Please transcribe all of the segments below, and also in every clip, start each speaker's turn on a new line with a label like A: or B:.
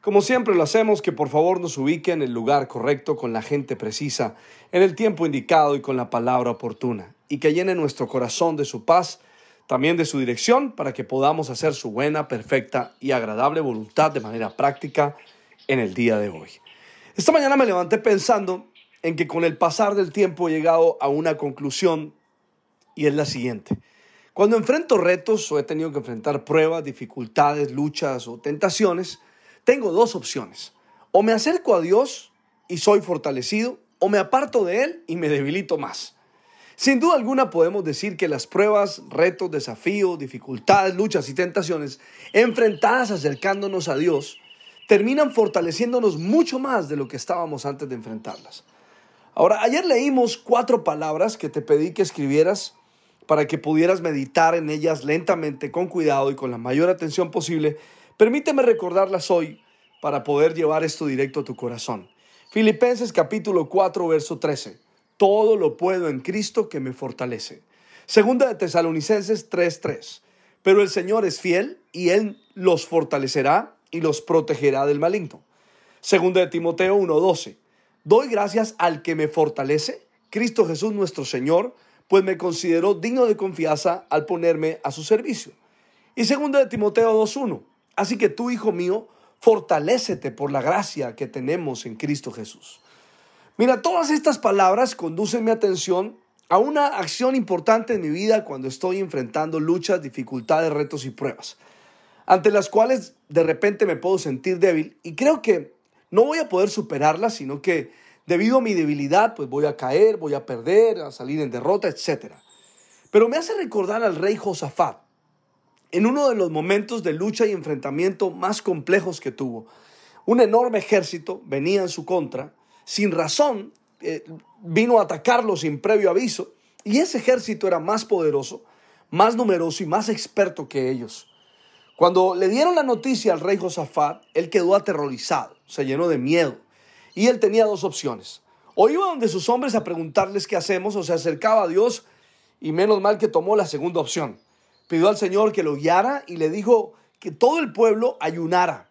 A: como siempre lo hacemos, que por favor nos ubique en el lugar correcto, con la gente precisa, en el tiempo indicado y con la palabra oportuna, y que llene nuestro corazón de su paz, también de su dirección, para que podamos hacer su buena, perfecta y agradable voluntad de manera práctica en el día de hoy. Esta mañana me levanté pensando en que con el pasar del tiempo he llegado a una conclusión y es la siguiente. Cuando enfrento retos o he tenido que enfrentar pruebas, dificultades, luchas o tentaciones, tengo dos opciones. O me acerco a Dios y soy fortalecido, o me aparto de Él y me debilito más. Sin duda alguna podemos decir que las pruebas, retos, desafíos, dificultades, luchas y tentaciones enfrentadas acercándonos a Dios terminan fortaleciéndonos mucho más de lo que estábamos antes de enfrentarlas. Ahora, ayer leímos cuatro palabras que te pedí que escribieras para que pudieras meditar en ellas lentamente, con cuidado y con la mayor atención posible Permíteme recordarlas hoy para poder llevar esto directo a tu corazón. Filipenses capítulo 4, verso 13. Todo lo puedo en Cristo que me fortalece. Segunda de Tesalonicenses 3:3. Pero el Señor es fiel y Él los fortalecerá y los protegerá del maligno. Segunda de Timoteo 1:12. Doy gracias al que me fortalece, Cristo Jesús nuestro Señor, pues me consideró digno de confianza al ponerme a su servicio. Y segunda de Timoteo 2:1. Así que tú, hijo mío, fortalécete por la gracia que tenemos en Cristo Jesús. Mira, todas estas palabras conducen mi atención a una acción importante en mi vida cuando estoy enfrentando luchas, dificultades, retos y pruebas, ante las cuales de repente me puedo sentir débil y creo que no voy a poder superarlas, sino que debido a mi debilidad, pues voy a caer, voy a perder, a salir en derrota, etc. Pero me hace recordar al rey Josafat, en uno de los momentos de lucha y enfrentamiento más complejos que tuvo. Un enorme ejército venía en su contra, sin razón, eh, vino a atacarlo sin previo aviso, y ese ejército era más poderoso, más numeroso y más experto que ellos. Cuando le dieron la noticia al rey Josafat, él quedó aterrorizado, se llenó de miedo, y él tenía dos opciones. O iba donde sus hombres a preguntarles qué hacemos, o se acercaba a Dios, y menos mal que tomó la segunda opción pidió al Señor que lo guiara y le dijo que todo el pueblo ayunara.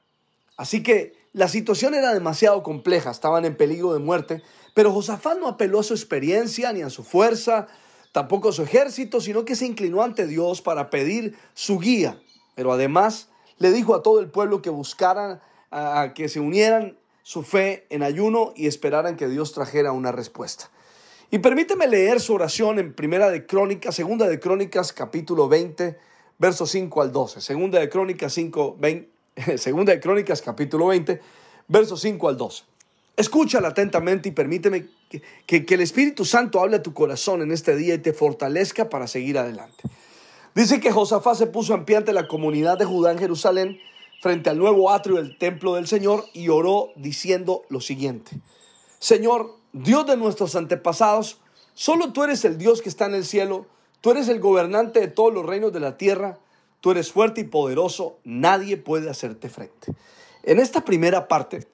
A: Así que la situación era demasiado compleja, estaban en peligro de muerte, pero Josafat no apeló a su experiencia ni a su fuerza, tampoco a su ejército, sino que se inclinó ante Dios para pedir su guía. Pero además le dijo a todo el pueblo que buscaran, que se unieran su fe en ayuno y esperaran que Dios trajera una respuesta. Y permíteme leer su oración en Primera de Crónicas, Segunda de Crónicas, capítulo 20, versos 5 al 12. Segunda de Crónicas 5, Segunda de Crónicas, capítulo 20, versos 5 al 12. Escúchala atentamente y permíteme que, que el Espíritu Santo hable a tu corazón en este día y te fortalezca para seguir adelante. Dice que Josafá se puso en pie ante la comunidad de Judá en Jerusalén frente al nuevo atrio del templo del Señor y oró diciendo lo siguiente. Señor, Dios de nuestros antepasados, solo tú eres el Dios que está en el cielo, tú eres el gobernante de todos los reinos de la tierra, tú eres fuerte y poderoso, nadie puede hacerte frente. En esta primera parte,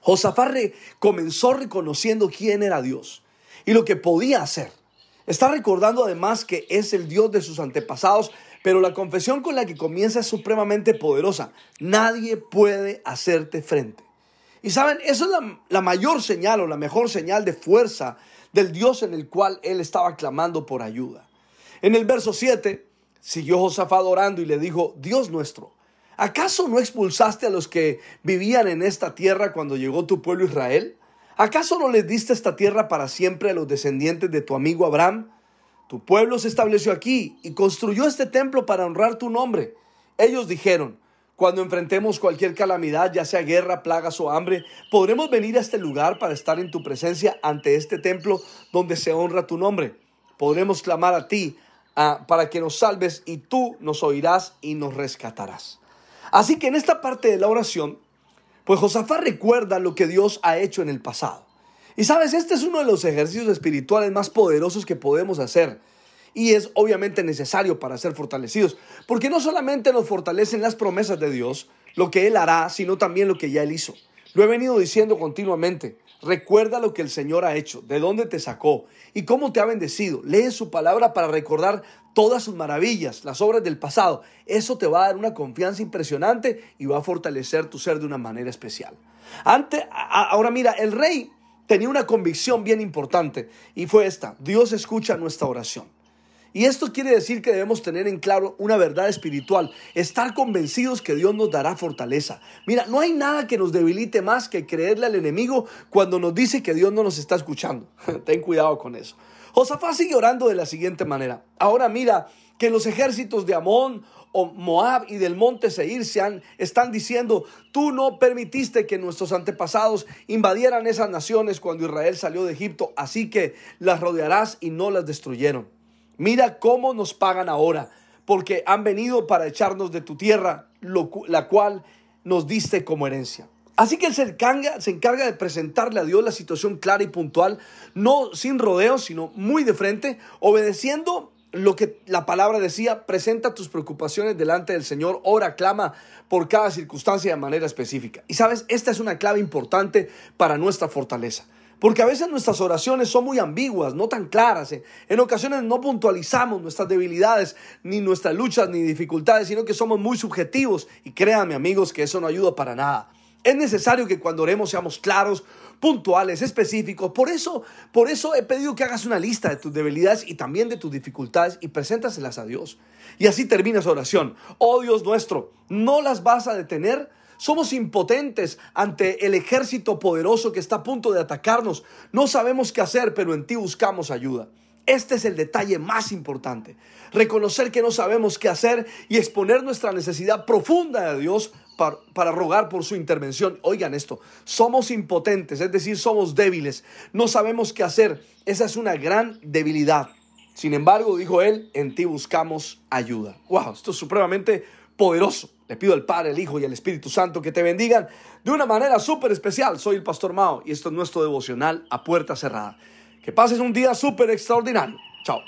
A: Josafat comenzó reconociendo quién era Dios y lo que podía hacer. Está recordando además que es el Dios de sus antepasados, pero la confesión con la que comienza es supremamente poderosa. Nadie puede hacerte frente. Y saben, esa es la, mayor señal o la mejor señal de fuerza del Dios en el cual él estaba clamando por ayuda. En el verso 7, siguió Josafat orando y le dijo, Dios nuestro, ¿acaso no expulsaste a los que vivían en esta tierra cuando llegó tu pueblo Israel? ¿Acaso no les diste esta tierra para siempre a los descendientes de tu amigo Abraham? Tu pueblo se estableció aquí y construyó este templo para honrar tu nombre. Ellos dijeron, cuando enfrentemos cualquier calamidad, ya sea guerra, plagas o hambre, podremos venir a este lugar para estar en tu presencia ante este templo donde se honra tu nombre. Podremos clamar a ti para que nos salves y tú nos oirás y nos rescatarás. Así que en esta parte de la oración, Pues Josafat recuerda lo que Dios ha hecho en el pasado. Y sabes, este es uno de los ejercicios espirituales más poderosos que podemos hacer. Y es obviamente necesario para ser fortalecidos. Porque no solamente nos fortalecen las promesas de Dios, lo que Él hará, sino también lo que ya Él hizo. Lo he venido diciendo continuamente. Recuerda lo que el Señor ha hecho, de dónde te sacó y cómo te ha bendecido. Lee su palabra para recordar todas sus maravillas, las obras del pasado. Eso te va a dar una confianza impresionante y va a fortalecer tu ser de una manera especial. ahora mira, el rey tenía una convicción bien importante y fue esta. Dios escucha nuestra oración. Y esto quiere decir que debemos tener en claro una verdad espiritual, estar convencidos que Dios nos dará fortaleza. Mira, no hay nada que nos debilite más que creerle al enemigo cuando nos dice que Dios no nos está escuchando. Ten cuidado con eso. Josafat sigue orando de la siguiente manera. Ahora mira que los ejércitos de Amón o Moab y del monte Seir se han, están diciendo, tú no permitiste que nuestros antepasados invadieran esas naciones cuando Israel salió de Egipto, así que las rodearás y no las destruyeron. Mira cómo nos pagan ahora, porque han venido para echarnos de tu tierra, la cual nos diste como herencia. Así que él se se encarga de presentarle a Dios la situación clara y puntual, no sin rodeos, sino muy de frente, obedeciendo lo que la palabra decía, presenta tus preocupaciones delante del Señor, ora, clama por cada circunstancia de manera específica. Y sabes, esta es una clave importante para nuestra fortaleza. Porque a veces nuestras oraciones son muy ambiguas, no tan claras. En ocasiones no puntualizamos nuestras debilidades, ni nuestras luchas, ni dificultades, sino que somos muy subjetivos. Y créanme amigos que eso no ayuda para nada. Es necesario que cuando oremos seamos claros, puntuales, específicos. Por eso, por eso he pedido que hagas una lista de tus debilidades y también de tus dificultades y preséntaselas a Dios. Y así termina su oración. Oh Dios nuestro, no las vas a detener somos impotentes ante el ejército poderoso que está a punto de atacarnos. No sabemos qué hacer, pero en ti buscamos ayuda. Este es el detalle más importante. Reconocer que no sabemos qué hacer y exponer nuestra necesidad profunda de Dios para, rogar por su intervención. Oigan esto, somos impotentes, es decir, somos débiles. No sabemos qué hacer. Esa es una gran debilidad. Sin embargo, dijo él, en ti buscamos ayuda. Wow, esto es supremamente poderoso. Le pido al Padre, el Hijo y al Espíritu Santo que te bendigan de una manera súper especial. Soy el Pastor Mao y esto es nuestro devocional a puerta cerrada. Que pases un día súper extraordinario. Chao.